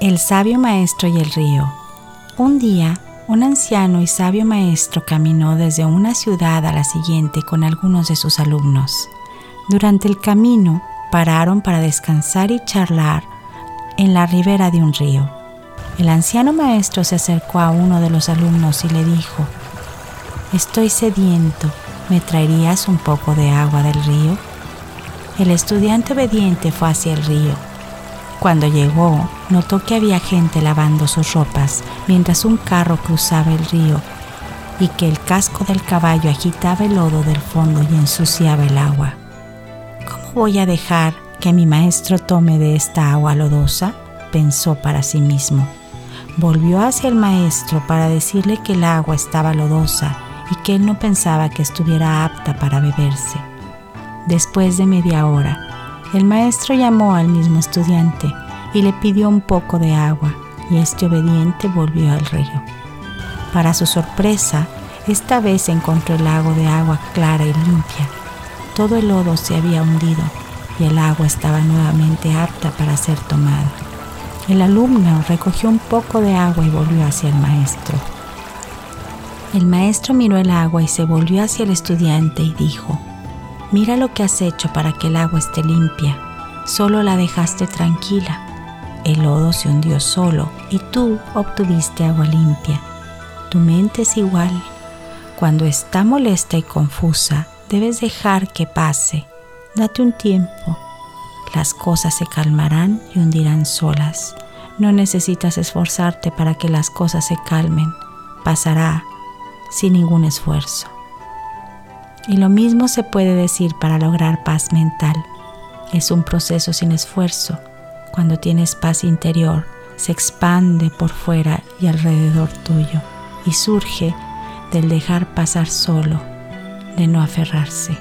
El sabio maestro y el río. Un día, un anciano y sabio maestro caminó desde una ciudad a la siguiente con algunos de sus alumnos. Durante el camino, pararon para descansar y charlar en la ribera de un río. El anciano maestro se acercó a uno de los alumnos y le dijo, Estoy sediento, ¿me traerías un poco de agua del río? El estudiante obediente fue hacia el río. Cuando llegó, notó que había gente lavando sus ropas mientras un carro cruzaba el río y que el casco del caballo agitaba el lodo del fondo y ensuciaba el agua. ¿Cómo voy a dejar que mi maestro tome de esta agua lodosa? pensó para sí mismo. Volvió hacia el maestro para decirle que el agua estaba lodosa y que él no pensaba que estuviera apta para beberse. Después de media hora, el maestro llamó al mismo estudiante y le pidió un poco de agua y este obediente volvió al río. Para su sorpresa, esta vez encontró el lago de agua clara y limpia. Todo el lodo se había hundido y el agua estaba nuevamente apta para ser tomada. El alumno recogió un poco de agua y volvió hacia el maestro. El maestro miró el agua y se volvió hacia el estudiante y dijo, Mira lo que has hecho para que el agua esté limpia. Solo la dejaste tranquila. El lodo se hundió solo y tú obtuviste agua limpia. Tu mente es igual. Cuando está molesta y confusa, debes dejar que pase. Date un tiempo. Las cosas se calmarán y hundirán solas. No necesitas esforzarte para que las cosas se calmen. Pasará sin ningún esfuerzo. Y lo mismo se puede decir para lograr paz mental. Es un proceso sin esfuerzo. Cuando tienes paz interior, se expande por fuera y alrededor tuyo y surge del dejar pasar solo, de no aferrarse.